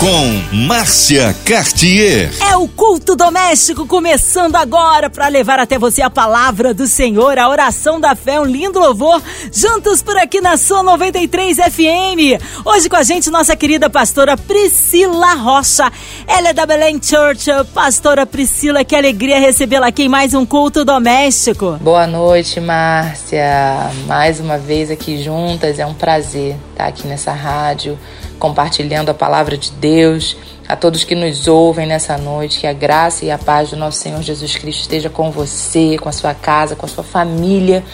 com Márcia Cartier. É o culto doméstico começando agora para levar até você a palavra do Senhor, a oração da fé, um lindo louvor, juntos por aqui na sua 93 FM. Hoje com a gente nossa querida pastora Priscila Rocha. Ela é da Belém Church. Pastora Priscila, que alegria recebê-la aqui em mais um culto doméstico. Boa noite, Márcia. Mais uma vez aqui juntas, é um prazer estar aqui nessa rádio compartilhando a palavra de Deus. A todos que nos ouvem nessa noite, que a graça e a paz do nosso Senhor Jesus Cristo esteja com você, com a sua casa, com a sua família.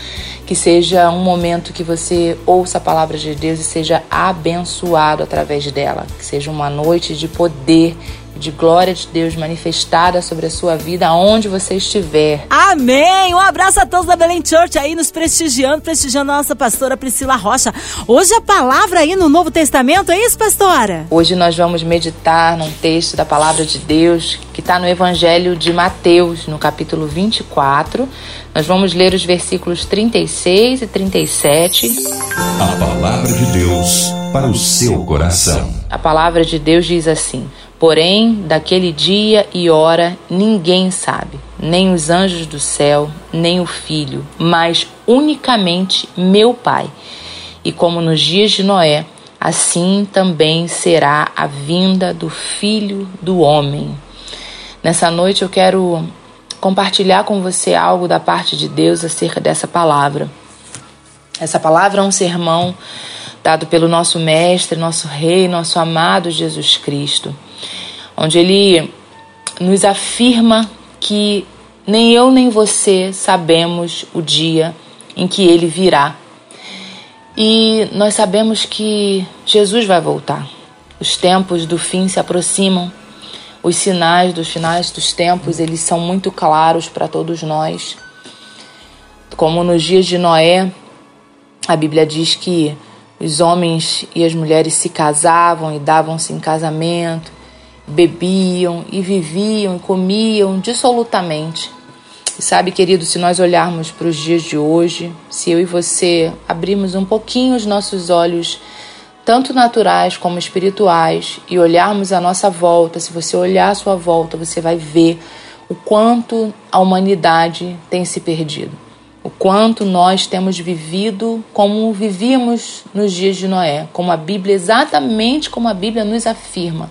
Que seja um momento que você ouça a palavra de Deus e seja abençoado através dela. Que seja uma noite de poder de glória de Deus manifestada sobre a sua vida, aonde você estiver. Amém! Um abraço a todos da Belém Church aí nos prestigiando, prestigiando a nossa pastora Priscila Rocha. Hoje a palavra aí no Novo Testamento, é isso, pastora? Hoje nós vamos meditar num texto da palavra de Deus que está no Evangelho de Mateus, no capítulo 24. Nós vamos ler os versículos 36 e 37. A palavra de Deus para o seu coração. A palavra de Deus diz assim: Porém, daquele dia e hora ninguém sabe, nem os anjos do céu, nem o filho, mas unicamente meu Pai. E como nos dias de Noé, assim também será a vinda do filho do homem. Nessa noite eu quero compartilhar com você algo da parte de Deus acerca dessa palavra. Essa palavra é um sermão dado pelo nosso Mestre, nosso Rei, nosso amado Jesus Cristo onde ele nos afirma que nem eu nem você sabemos o dia em que ele virá. E nós sabemos que Jesus vai voltar. Os tempos do fim se aproximam. Os sinais dos finais dos tempos, eles são muito claros para todos nós. Como nos dias de Noé, a Bíblia diz que os homens e as mulheres se casavam e davam-se em casamento, bebiam e viviam e comiam dissolutamente. E sabe, querido, se nós olharmos para os dias de hoje, se eu e você abrirmos um pouquinho os nossos olhos, tanto naturais como espirituais, e olharmos a nossa volta, se você olhar a sua volta, você vai ver o quanto a humanidade tem se perdido. O quanto nós temos vivido como vivíamos nos dias de Noé, como a Bíblia, exatamente como a Bíblia nos afirma.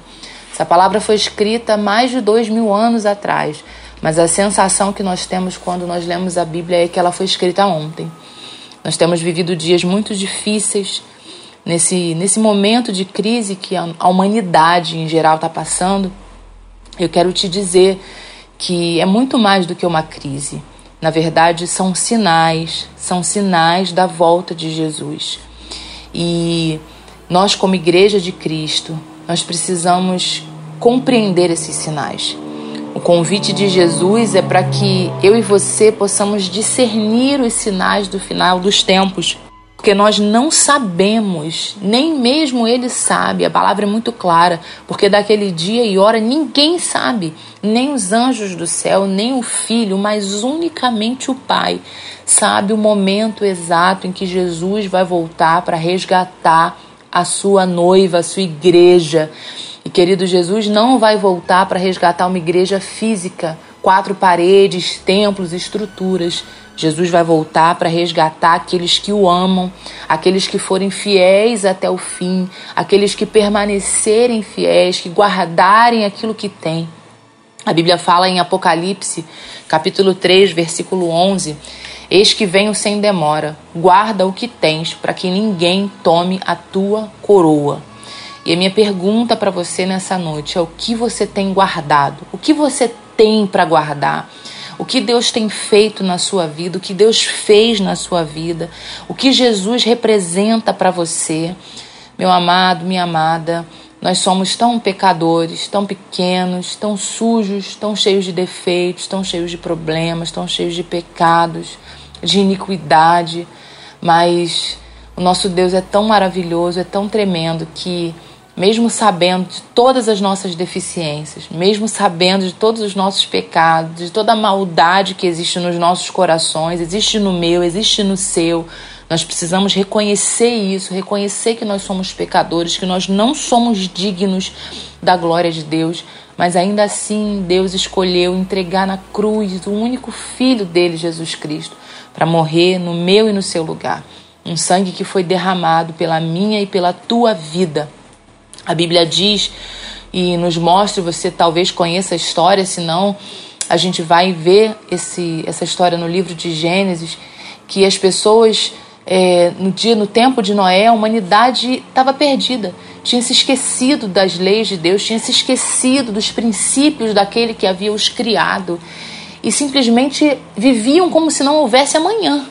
Essa palavra foi escrita mais de dois mil anos atrás, mas a sensação que nós temos quando nós lemos a Bíblia é que ela foi escrita ontem. Nós temos vivido dias muito difíceis nesse, nesse momento de crise que a, humanidade em geral está passando. Eu quero te dizer que é muito mais do que uma crise. Na verdade, são sinais, são sinais da volta de Jesus. E nós, como Igreja de Cristo, nós precisamos compreender esses sinais. O convite de Jesus é para que eu e você possamos discernir os sinais do final dos tempos, porque nós não sabemos, nem mesmo ele sabe, a palavra é muito clara, porque daquele dia e hora ninguém sabe, nem os anjos do céu, nem o filho, mas unicamente o Pai sabe o momento exato em que Jesus vai voltar para resgatar a sua noiva, a sua igreja. E querido Jesus não vai voltar para resgatar uma igreja física, quatro paredes, templos, estruturas. Jesus vai voltar para resgatar aqueles que o amam, aqueles que forem fiéis até o fim, aqueles que permanecerem fiéis, que guardarem aquilo que têm. A Bíblia fala em Apocalipse, capítulo 3, versículo 11, Eis que venho sem demora, guarda o que tens, para que ninguém tome a tua coroa. E a minha pergunta para você nessa noite é: o que você tem guardado? O que você tem para guardar? O que Deus tem feito na sua vida? O que Deus fez na sua vida? O que Jesus representa para você? Meu amado, minha amada, nós somos tão pecadores, tão pequenos, tão sujos, tão cheios de defeitos, tão cheios de problemas, tão cheios de pecados, de iniquidade, mas o nosso Deus é tão maravilhoso, é tão tremendo que mesmo sabendo de todas as nossas deficiências, mesmo sabendo de todos os nossos pecados, de toda a maldade que existe nos nossos corações, existe no meu, existe no seu, nós precisamos reconhecer isso, reconhecer que nós somos pecadores, que nós não somos dignos da glória de Deus, mas ainda assim Deus escolheu entregar na cruz o único filho dele, Jesus Cristo, para morrer no meu e no seu lugar. Um sangue que foi derramado pela minha e pela tua vida a Bíblia diz e nos mostra, você talvez conheça a história, senão a gente vai ver esse, essa história no livro de Gênesis, que as pessoas é, no dia, no tempo de Noé, a humanidade estava perdida, tinha se esquecido das leis de Deus, tinha se esquecido dos princípios daquele que havia os criado. E simplesmente viviam como se não houvesse amanhã.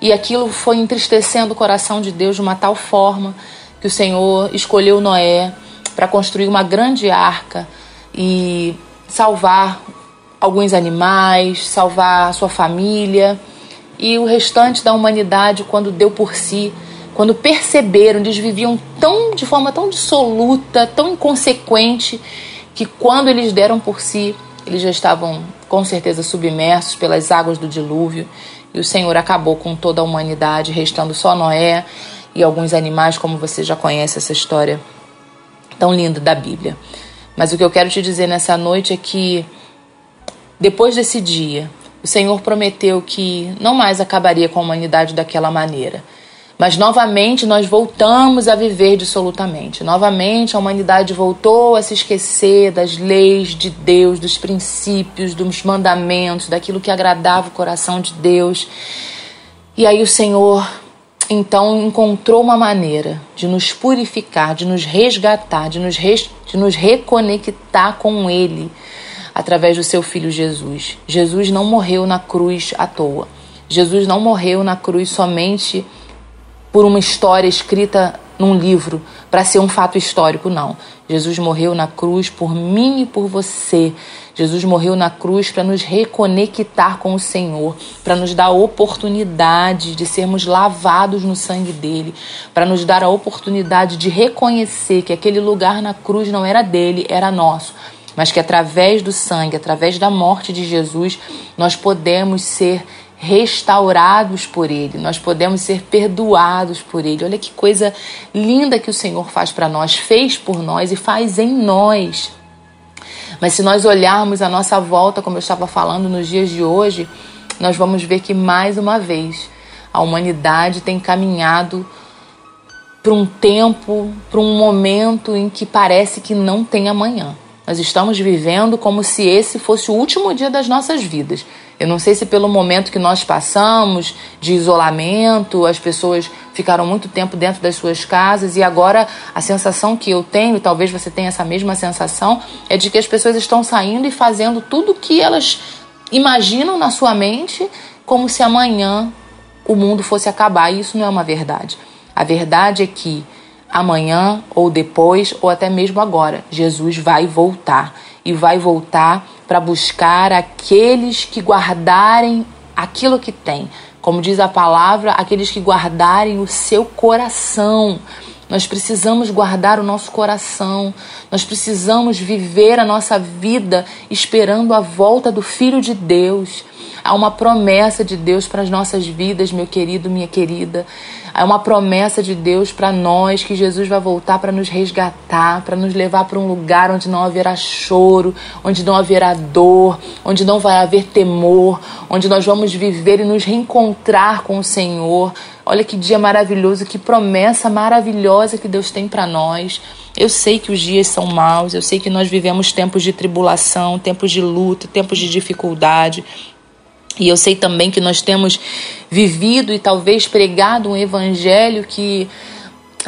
E aquilo foi entristecendo o coração de Deus de uma tal forma que o Senhor escolheu Noé para construir uma grande arca e salvar alguns animais, salvar sua família e o restante da humanidade quando deu por si, quando perceberam, eles viviam tão de forma tão dissoluta, tão inconsequente, que quando eles deram por si, eles já estavam com certeza submersos pelas águas do dilúvio, e o Senhor acabou com toda a humanidade, restando só Noé e alguns animais, como você já conhece essa história tão linda da Bíblia. Mas o que eu quero te dizer nessa noite é que depois desse dia, o Senhor prometeu que não mais acabaria com a humanidade daquela maneira. Mas novamente nós voltamos a viver dissolutamente. Novamente a humanidade voltou a se esquecer das leis de Deus, dos princípios, dos mandamentos, daquilo que agradava o coração de Deus. E aí o Senhor então encontrou uma maneira de nos purificar, de nos resgatar, de nos, res, de nos reconectar com Ele através do seu Filho Jesus. Jesus não morreu na cruz à toa. Jesus não morreu na cruz somente por uma história escrita num livro para ser um fato histórico, não. Jesus morreu na cruz por mim e por você. Jesus morreu na cruz para nos reconectar com o Senhor, para nos dar a oportunidade de sermos lavados no sangue dele, para nos dar a oportunidade de reconhecer que aquele lugar na cruz não era dele, era nosso mas que através do sangue, através da morte de Jesus, nós podemos ser restaurados por Ele, nós podemos ser perdoados por Ele. Olha que coisa linda que o Senhor faz para nós, fez por nós e faz em nós. Mas se nós olharmos a nossa volta, como eu estava falando nos dias de hoje, nós vamos ver que mais uma vez a humanidade tem caminhado para um tempo, para um momento em que parece que não tem amanhã. Nós estamos vivendo como se esse fosse o último dia das nossas vidas. Eu não sei se pelo momento que nós passamos de isolamento, as pessoas ficaram muito tempo dentro das suas casas e agora a sensação que eu tenho, e talvez você tenha essa mesma sensação, é de que as pessoas estão saindo e fazendo tudo o que elas imaginam na sua mente como se amanhã o mundo fosse acabar. E isso não é uma verdade. A verdade é que amanhã ou depois ou até mesmo agora, Jesus vai voltar e vai voltar para buscar aqueles que guardarem aquilo que tem. Como diz a palavra, aqueles que guardarem o seu coração. Nós precisamos guardar o nosso coração, nós precisamos viver a nossa vida esperando a volta do Filho de Deus. Há uma promessa de Deus para as nossas vidas, meu querido, minha querida. É uma promessa de Deus para nós que Jesus vai voltar para nos resgatar, para nos levar para um lugar onde não haverá choro, onde não haverá dor, onde não vai haver temor, onde nós vamos viver e nos reencontrar com o Senhor. Olha que dia maravilhoso, que promessa maravilhosa que Deus tem para nós. Eu sei que os dias são maus, eu sei que nós vivemos tempos de tribulação, tempos de luta, tempos de dificuldade, e eu sei também que nós temos vivido e talvez pregado um evangelho que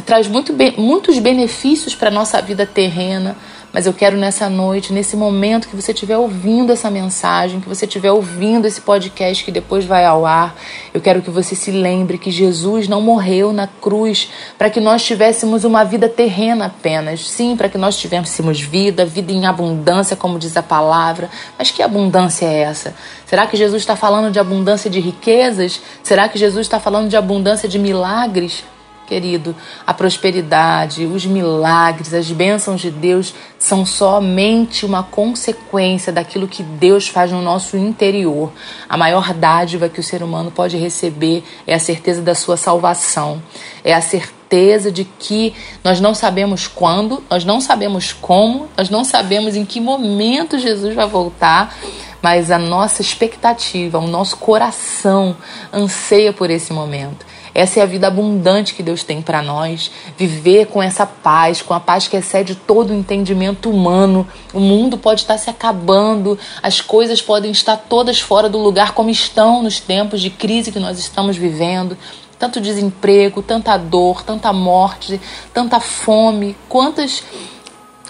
traz muito, muitos benefícios para a nossa vida terrena, mas eu quero nessa noite, nesse momento que você estiver ouvindo essa mensagem, que você estiver ouvindo esse podcast que depois vai ao ar, eu quero que você se lembre que Jesus não morreu na cruz para que nós tivéssemos uma vida terrena apenas. Sim, para que nós tivéssemos vida, vida em abundância, como diz a palavra. Mas que abundância é essa? Será que Jesus está falando de abundância de riquezas? Será que Jesus está falando de abundância de milagres? Querido, a prosperidade, os milagres, as bênçãos de Deus são somente uma consequência daquilo que Deus faz no nosso interior. A maior dádiva que o ser humano pode receber é a certeza da sua salvação, é a certeza de que nós não sabemos quando, nós não sabemos como, nós não sabemos em que momento Jesus vai voltar, mas a nossa expectativa, o nosso coração anseia por esse momento. Essa é a vida abundante que Deus tem para nós. Viver com essa paz, com a paz que excede todo o entendimento humano. O mundo pode estar se acabando, as coisas podem estar todas fora do lugar como estão nos tempos de crise que nós estamos vivendo. Tanto desemprego, tanta dor, tanta morte, tanta fome, quantas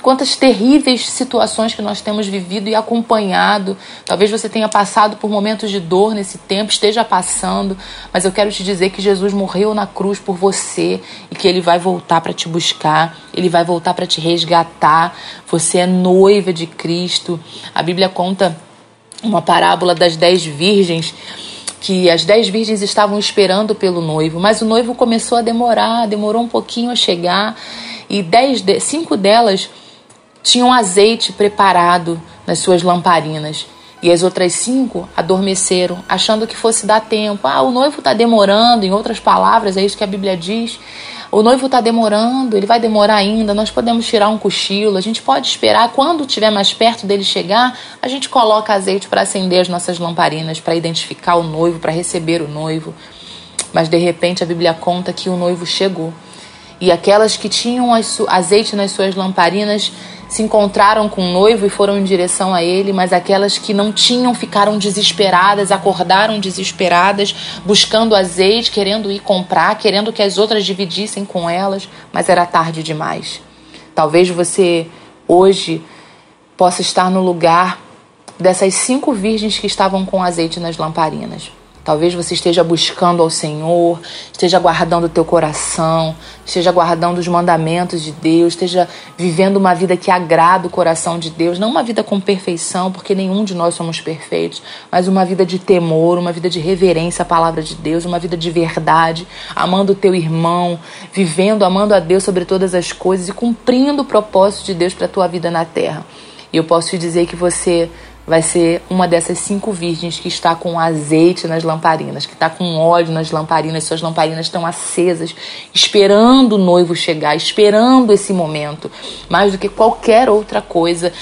quantas terríveis situações que nós temos vivido e acompanhado. Talvez você tenha passado por momentos de dor nesse tempo, esteja passando, mas eu quero te dizer que Jesus morreu na cruz por você e que ele vai voltar para te buscar, ele vai voltar para te resgatar. Você é noiva de Cristo. A Bíblia conta uma parábola das dez virgens que as dez virgens estavam esperando pelo noivo, mas o noivo começou a demorar, demorou um pouquinho a chegar e dez, cinco delas tinham azeite preparado nas suas lamparinas. E as outras cinco adormeceram, achando que fosse dar tempo. Ah, o noivo está demorando, em outras palavras, é isso que a Bíblia diz. O noivo está demorando, ele vai demorar ainda, nós podemos tirar um cochilo, a gente pode esperar. Quando estiver mais perto dele chegar, a gente coloca azeite para acender as nossas lamparinas, para identificar o noivo, para receber o noivo. Mas de repente a Bíblia conta que o noivo chegou. E aquelas que tinham azeite nas suas lamparinas se encontraram com o noivo e foram em direção a ele, mas aquelas que não tinham ficaram desesperadas, acordaram desesperadas, buscando azeite, querendo ir comprar, querendo que as outras dividissem com elas, mas era tarde demais. Talvez você hoje possa estar no lugar dessas cinco virgens que estavam com azeite nas lamparinas. Talvez você esteja buscando ao Senhor, esteja guardando o teu coração, esteja guardando os mandamentos de Deus, esteja vivendo uma vida que agrada o coração de Deus, não uma vida com perfeição, porque nenhum de nós somos perfeitos, mas uma vida de temor, uma vida de reverência à palavra de Deus, uma vida de verdade, amando o teu irmão, vivendo, amando a Deus sobre todas as coisas e cumprindo o propósito de Deus para a tua vida na terra. E eu posso te dizer que você vai ser uma dessas cinco virgens que está com azeite nas lamparinas, que está com óleo nas lamparinas, suas lamparinas estão acesas, esperando o noivo chegar, esperando esse momento. Mais do que qualquer outra coisa,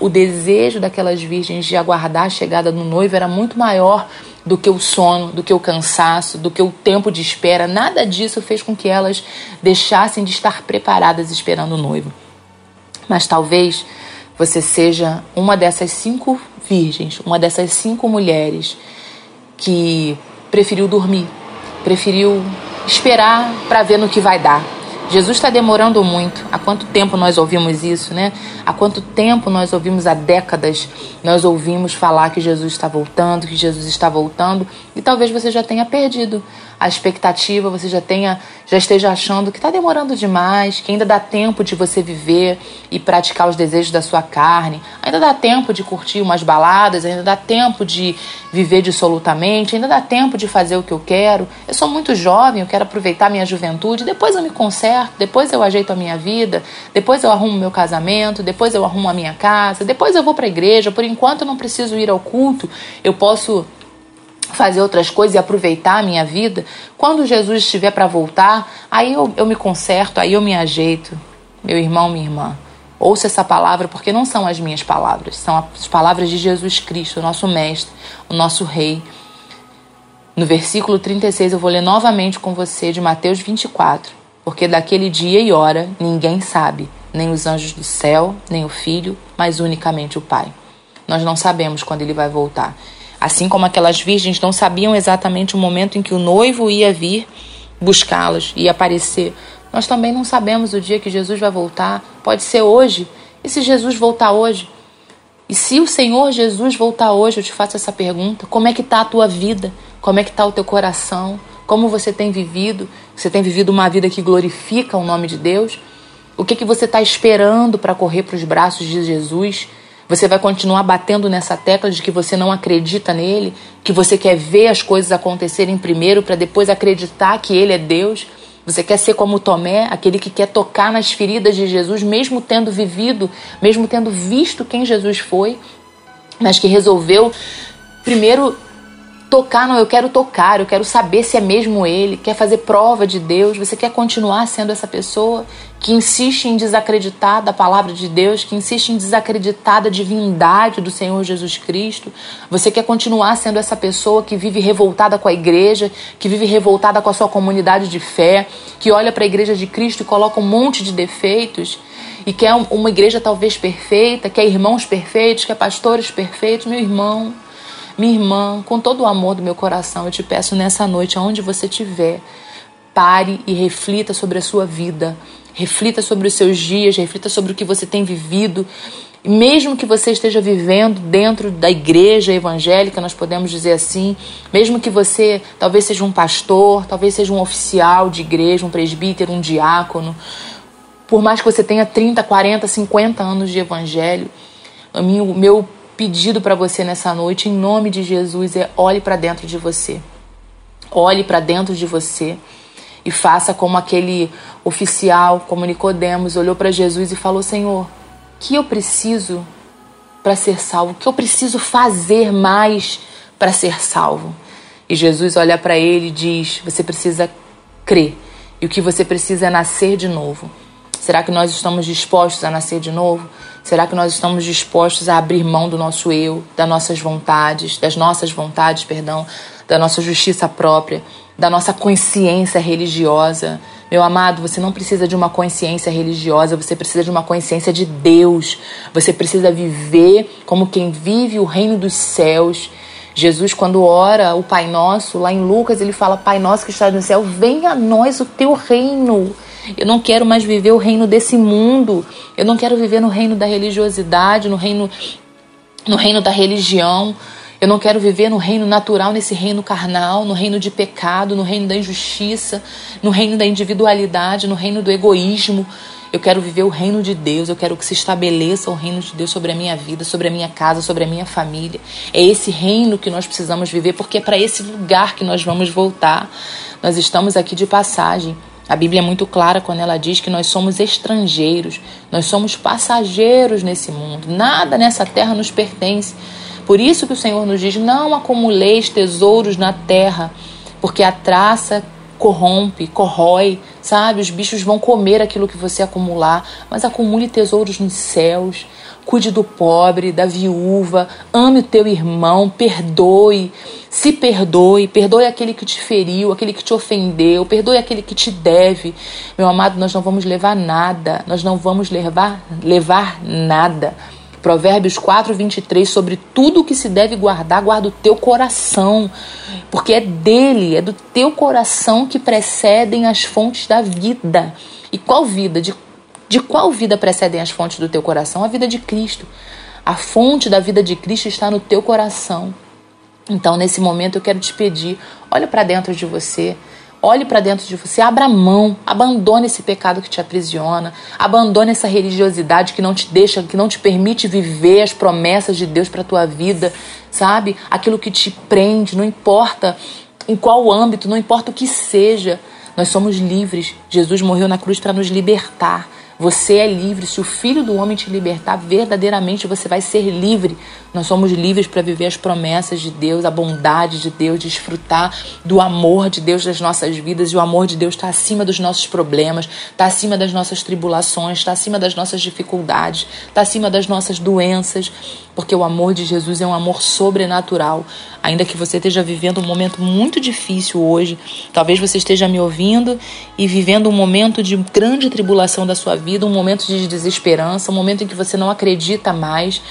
o desejo daquelas virgens de aguardar a chegada do noivo era muito maior do que o sono, do que o cansaço, do que o tempo de espera. Nada disso fez com que elas deixassem de estar preparadas esperando o noivo. Mas talvez você seja uma dessas cinco virgens, uma dessas cinco mulheres que preferiu dormir, preferiu esperar para ver no que vai dar. Jesus está demorando muito. Há quanto tempo nós ouvimos isso, né? Há quanto tempo nós ouvimos, há décadas, nós ouvimos falar que Jesus está voltando, que Jesus está voltando, e talvez você já tenha perdido a expectativa, você já tenha, já esteja achando que está demorando demais, que ainda dá tempo de você viver e praticar os desejos da sua carne, ainda dá tempo de curtir umas baladas, ainda dá tempo de viver dissolutamente, ainda dá tempo de fazer o que eu quero. Eu sou muito jovem, eu quero aproveitar minha juventude, depois eu me conserto, depois eu ajeito a minha vida, depois eu arrumo meu casamento, depois eu arrumo a minha casa, depois eu vou para a igreja. Por enquanto eu não preciso ir ao culto, eu posso fazer outras coisas e aproveitar a minha vida, quando Jesus estiver para voltar, aí eu, eu me conserto, aí eu me ajeito. Meu irmão, minha irmã, ouça essa palavra porque não são as minhas palavras, são as palavras de Jesus Cristo, o nosso Mestre, o nosso Rei. No versículo 36, eu vou ler novamente com você de Mateus 24. Porque daquele dia e hora ninguém sabe, nem os anjos do céu, nem o Filho, mas unicamente o Pai. Nós não sabemos quando ele vai voltar. Assim como aquelas virgens não sabiam exatamente o momento em que o noivo ia vir buscá-las e aparecer, nós também não sabemos o dia que Jesus vai voltar. Pode ser hoje. E se Jesus voltar hoje? E se o Senhor Jesus voltar hoje, eu te faço essa pergunta: como é que está a tua vida? Como é que está o teu coração? Como você tem vivido? Você tem vivido uma vida que glorifica o nome de Deus? O que, que você está esperando para correr para os braços de Jesus? Você vai continuar batendo nessa tecla de que você não acredita nele, que você quer ver as coisas acontecerem primeiro para depois acreditar que ele é Deus. Você quer ser como Tomé, aquele que quer tocar nas feridas de Jesus, mesmo tendo vivido, mesmo tendo visto quem Jesus foi, mas que resolveu primeiro tocar, não, eu quero tocar, eu quero saber se é mesmo ele, quer fazer prova de Deus, você quer continuar sendo essa pessoa que insiste em desacreditar da palavra de Deus, que insiste em desacreditar da divindade do Senhor Jesus Cristo, você quer continuar sendo essa pessoa que vive revoltada com a igreja, que vive revoltada com a sua comunidade de fé, que olha para a igreja de Cristo e coloca um monte de defeitos e quer uma igreja talvez perfeita, quer irmãos perfeitos, quer pastores perfeitos, meu irmão, minha irmã, com todo o amor do meu coração, eu te peço nessa noite, aonde você estiver, pare e reflita sobre a sua vida, reflita sobre os seus dias, reflita sobre o que você tem vivido. Mesmo que você esteja vivendo dentro da igreja evangélica, nós podemos dizer assim, mesmo que você talvez seja um pastor, talvez seja um oficial de igreja, um presbítero, um diácono, por mais que você tenha 30, 40, 50 anos de evangelho, o meu pedido para você nessa noite, em nome de Jesus, é olhe para dentro de você. Olhe para dentro de você e faça como aquele oficial, como Nicodemos, olhou para Jesus e falou: Senhor, que eu preciso para ser salvo? O que eu preciso fazer mais para ser salvo? E Jesus olha para ele e diz: Você precisa crer. E o que você precisa é nascer de novo. Será que nós estamos dispostos a nascer de novo? Será que nós estamos dispostos a abrir mão do nosso eu, das nossas vontades, das nossas vontades, perdão, da nossa justiça própria, da nossa consciência religiosa? Meu amado, você não precisa de uma consciência religiosa, você precisa de uma consciência de Deus. Você precisa viver como quem vive o reino dos céus. Jesus, quando ora o Pai Nosso, lá em Lucas, ele fala: Pai Nosso que está no céu, venha a nós o teu reino. Eu não quero mais viver o reino desse mundo. Eu não quero viver no reino da religiosidade, no reino no reino da religião. Eu não quero viver no reino natural, nesse reino carnal, no reino de pecado, no reino da injustiça, no reino da individualidade, no reino do egoísmo. Eu quero viver o reino de Deus, eu quero que se estabeleça o reino de Deus sobre a minha vida, sobre a minha casa, sobre a minha família. É esse reino que nós precisamos viver, porque é para esse lugar que nós vamos voltar. Nós estamos aqui de passagem. A Bíblia é muito clara quando ela diz que nós somos estrangeiros, nós somos passageiros nesse mundo, nada nessa terra nos pertence. Por isso que o Senhor nos diz: não acumuleis tesouros na terra, porque a traça corrompe, corrói, sabe? Os bichos vão comer aquilo que você acumular, mas acumule tesouros nos céus. Cuide do pobre, da viúva, ame o teu irmão, perdoe, se perdoe, perdoe aquele que te feriu, aquele que te ofendeu, perdoe aquele que te deve. Meu amado, nós não vamos levar nada, nós não vamos levar, levar nada. Provérbios 4, 23, sobre tudo que se deve guardar, guarda o teu coração, porque é dele, é do teu coração que precedem as fontes da vida. E qual vida? De de qual vida precedem as fontes do teu coração? A vida de Cristo. A fonte da vida de Cristo está no teu coração. Então, nesse momento, eu quero te pedir: olhe para dentro de você. Olhe para dentro de você, abra mão, abandone esse pecado que te aprisiona, abandone essa religiosidade que não te deixa, que não te permite viver as promessas de Deus para tua vida, sabe? Aquilo que te prende, não importa em qual âmbito, não importa o que seja, nós somos livres. Jesus morreu na cruz para nos libertar. Você é livre. Se o Filho do Homem te libertar, verdadeiramente você vai ser livre. Nós somos livres para viver as promessas de Deus, a bondade de Deus, desfrutar do amor de Deus nas nossas vidas. E o amor de Deus está acima dos nossos problemas, está acima das nossas tribulações, está acima das nossas dificuldades, está acima das nossas doenças, porque o amor de Jesus é um amor sobrenatural. Ainda que você esteja vivendo um momento muito difícil hoje, talvez você esteja me ouvindo e vivendo um momento de grande tribulação da sua vida, um momento de desesperança, um momento em que você não acredita mais.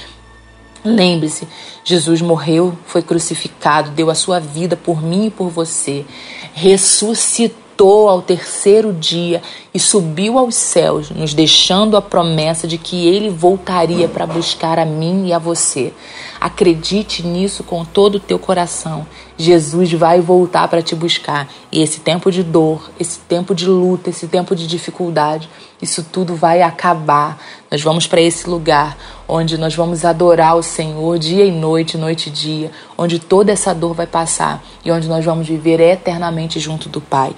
Lembre-se, Jesus morreu, foi crucificado, deu a sua vida por mim e por você, ressuscitou ao terceiro dia e subiu aos céus, nos deixando a promessa de que ele voltaria para buscar a mim e a você. Acredite nisso com todo o teu coração. Jesus vai voltar para te buscar. E esse tempo de dor, esse tempo de luta, esse tempo de dificuldade, isso tudo vai acabar. Nós vamos para esse lugar onde nós vamos adorar o Senhor dia e noite, noite e dia, onde toda essa dor vai passar e onde nós vamos viver eternamente junto do Pai.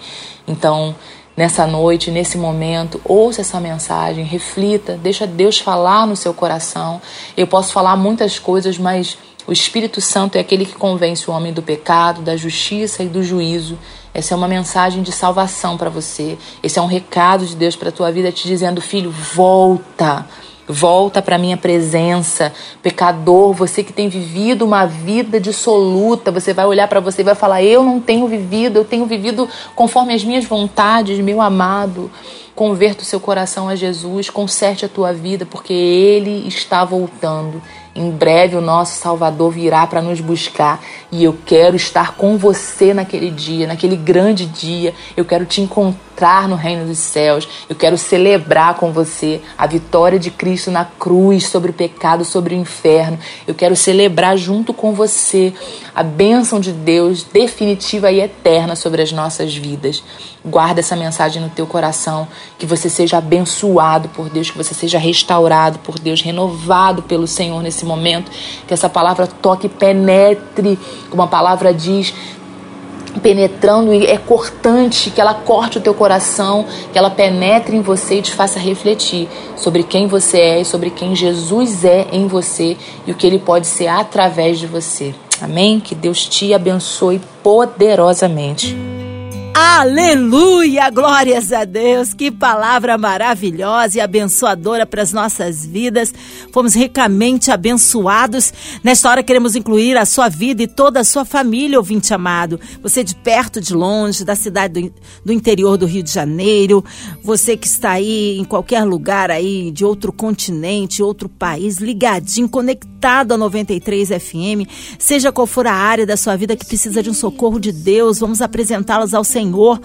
Então, nessa noite, nesse momento, ouça essa mensagem, reflita, deixa Deus falar no seu coração. Eu posso falar muitas coisas, mas o Espírito Santo é aquele que convence o homem do pecado, da justiça e do juízo. Essa é uma mensagem de salvação para você. Esse é um recado de Deus para a tua vida te dizendo, filho, volta. Volta para minha presença, pecador, você que tem vivido uma vida dissoluta, você vai olhar para você e vai falar: "Eu não tenho vivido, eu tenho vivido conforme as minhas vontades, meu amado". Converta o seu coração a Jesus, conserte a tua vida, porque ele está voltando. Em breve o nosso Salvador virá para nos buscar e eu quero estar com você naquele dia, naquele grande dia. Eu quero te encontrar no reino dos céus. Eu quero celebrar com você a vitória de Cristo na cruz sobre o pecado, sobre o inferno. Eu quero celebrar junto com você a bênção de Deus definitiva e eterna sobre as nossas vidas. Guarda essa mensagem no teu coração, que você seja abençoado por Deus, que você seja restaurado por Deus, renovado pelo Senhor nesse momento, que essa palavra toque e penetre, como a palavra diz, penetrando e é cortante, que ela corte o teu coração, que ela penetre em você e te faça refletir sobre quem você é e sobre quem Jesus é em você e o que ele pode ser através de você. Amém? Que Deus te abençoe poderosamente. Aleluia! Glórias a Deus! Que palavra maravilhosa e abençoadora para as nossas vidas. Fomos ricamente abençoados. Nesta hora queremos incluir a sua vida e toda a sua família, ouvinte amado. Você de perto, de longe, da cidade do, do interior do Rio de Janeiro, você que está aí em qualquer lugar aí de outro continente, outro país, ligadinho, conectado a 93 FM, seja qual for a área da sua vida que precisa de um socorro de Deus, vamos apresentá-las ao Senhor Senhor,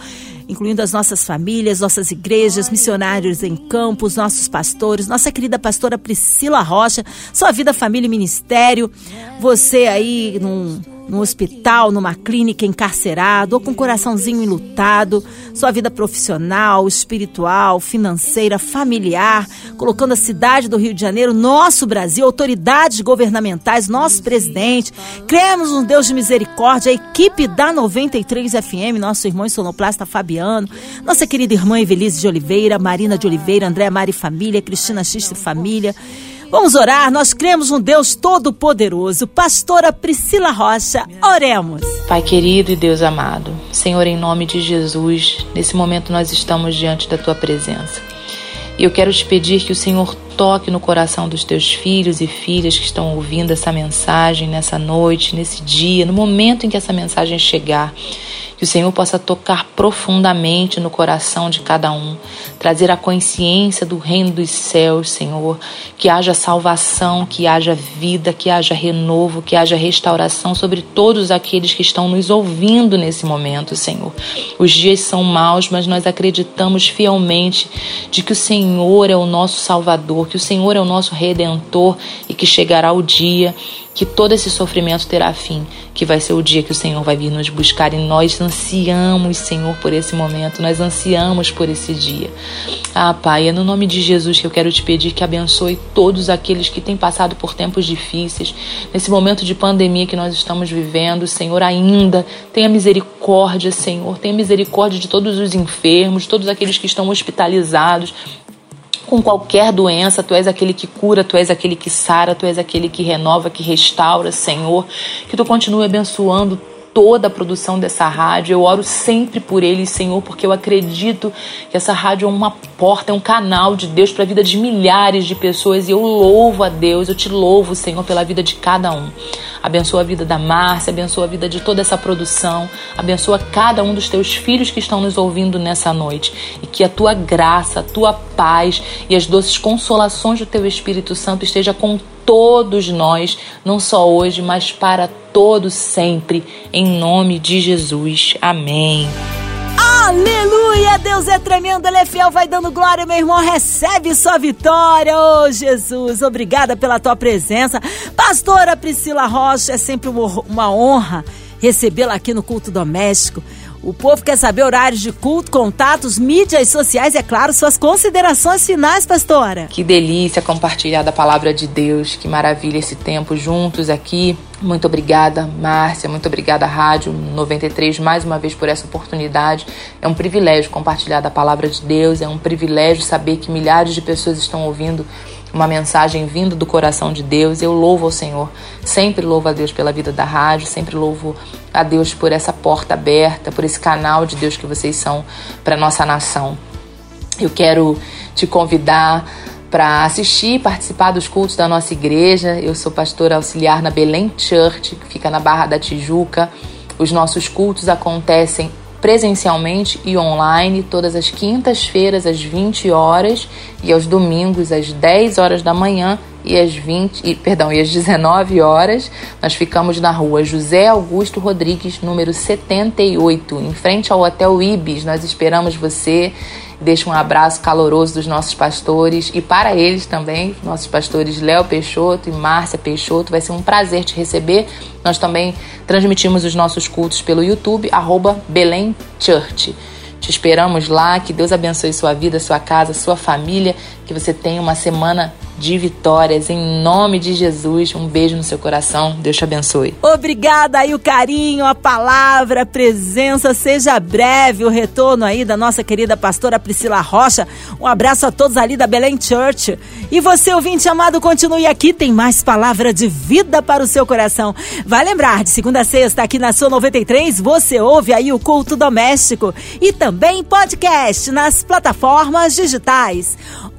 incluindo as nossas famílias, nossas igrejas, missionários em campos, nossos pastores, nossa querida pastora Priscila Rocha, sua vida, família e ministério, você aí num no hospital, numa clínica, encarcerado ou com um coraçãozinho enlutado, sua vida profissional, espiritual, financeira, familiar, colocando a cidade do Rio de Janeiro, nosso Brasil, autoridades governamentais, nosso presidente. Cremos um Deus de misericórdia, a equipe da 93 FM, nosso irmão sonoplasta Fabiano, nossa querida irmã Evelise de Oliveira, Marina de Oliveira, André Mari Família, Cristina Xiste Família. Vamos orar, nós cremos um Deus todo-poderoso. Pastora Priscila Rocha, oremos. Pai querido e Deus amado, Senhor, em nome de Jesus, nesse momento nós estamos diante da tua presença. E eu quero te pedir que o Senhor toque no coração dos teus filhos e filhas que estão ouvindo essa mensagem nessa noite, nesse dia, no momento em que essa mensagem chegar. Que o Senhor possa tocar profundamente no coração de cada um, trazer a consciência do reino dos céus, Senhor. Que haja salvação, que haja vida, que haja renovo, que haja restauração sobre todos aqueles que estão nos ouvindo nesse momento, Senhor. Os dias são maus, mas nós acreditamos fielmente de que o Senhor é o nosso Salvador, que o Senhor é o nosso Redentor e que chegará o dia que todo esse sofrimento terá fim, que vai ser o dia que o Senhor vai vir nos buscar e nós ansiamos, Senhor, por esse momento, nós ansiamos por esse dia. Ah, Pai, é no nome de Jesus que eu quero te pedir que abençoe todos aqueles que têm passado por tempos difíceis, nesse momento de pandemia que nós estamos vivendo, Senhor, ainda. Tenha misericórdia, Senhor, tenha misericórdia de todos os enfermos, todos aqueles que estão hospitalizados, com qualquer doença, tu és aquele que cura, tu és aquele que sara, tu és aquele que renova, que restaura, Senhor. Que tu continue abençoando toda a produção dessa rádio. Eu oro sempre por eles, Senhor, porque eu acredito que essa rádio é uma porta, é um canal de Deus para a vida de milhares de pessoas. E eu louvo a Deus, eu te louvo, Senhor, pela vida de cada um. Abençoa a vida da Márcia, abençoa a vida de toda essa produção, abençoa cada um dos teus filhos que estão nos ouvindo nessa noite. E que a tua graça, a tua paz e as doces consolações do teu Espírito Santo esteja com todos nós, não só hoje, mas para todos sempre, em nome de Jesus. Amém. Aleluia! Deus é tremendo, Ele é fiel, vai dando glória, meu irmão. Recebe sua vitória, oh Jesus. Obrigada pela tua presença. Pastora Priscila Rocha, é sempre uma honra recebê-la aqui no culto doméstico. O povo quer saber horários de culto, contatos, mídias sociais e, é claro, suas considerações finais, pastora. Que delícia compartilhar da palavra de Deus. Que maravilha esse tempo juntos aqui. Muito obrigada, Márcia. Muito obrigada, Rádio 93, mais uma vez por essa oportunidade. É um privilégio compartilhar da palavra de Deus. É um privilégio saber que milhares de pessoas estão ouvindo uma mensagem vinda do coração de Deus. Eu louvo ao Senhor, sempre louvo a Deus pela vida da rádio, sempre louvo a Deus por essa porta aberta, por esse canal de Deus que vocês são para nossa nação. Eu quero te convidar para assistir e participar dos cultos da nossa igreja. Eu sou pastora auxiliar na Belém Church, que fica na Barra da Tijuca. Os nossos cultos acontecem presencialmente e online todas as quintas-feiras às 20 horas e aos domingos às 10 horas da manhã e às 20, e, perdão, e às 19 horas. Nós ficamos na rua José Augusto Rodrigues, número 78, em frente ao Hotel Ibis. Nós esperamos você. Deixo um abraço caloroso dos nossos pastores e para eles também, nossos pastores Léo Peixoto e Márcia Peixoto. Vai ser um prazer te receber. Nós também transmitimos os nossos cultos pelo YouTube, arroba Belém Church. Te esperamos lá, que Deus abençoe sua vida, sua casa, sua família, que você tenha uma semana de vitórias. Em nome de Jesus, um beijo no seu coração. Deus te abençoe. Obrigada aí o carinho, a palavra, a presença. Seja breve o retorno aí da nossa querida pastora Priscila Rocha. Um abraço a todos ali da Belém Church. E você, ouvinte amado, continue aqui. Tem mais palavra de vida para o seu coração. Vai lembrar, de segunda a sexta, aqui na sua 93, você ouve aí o culto doméstico e também podcast nas plataformas digitais.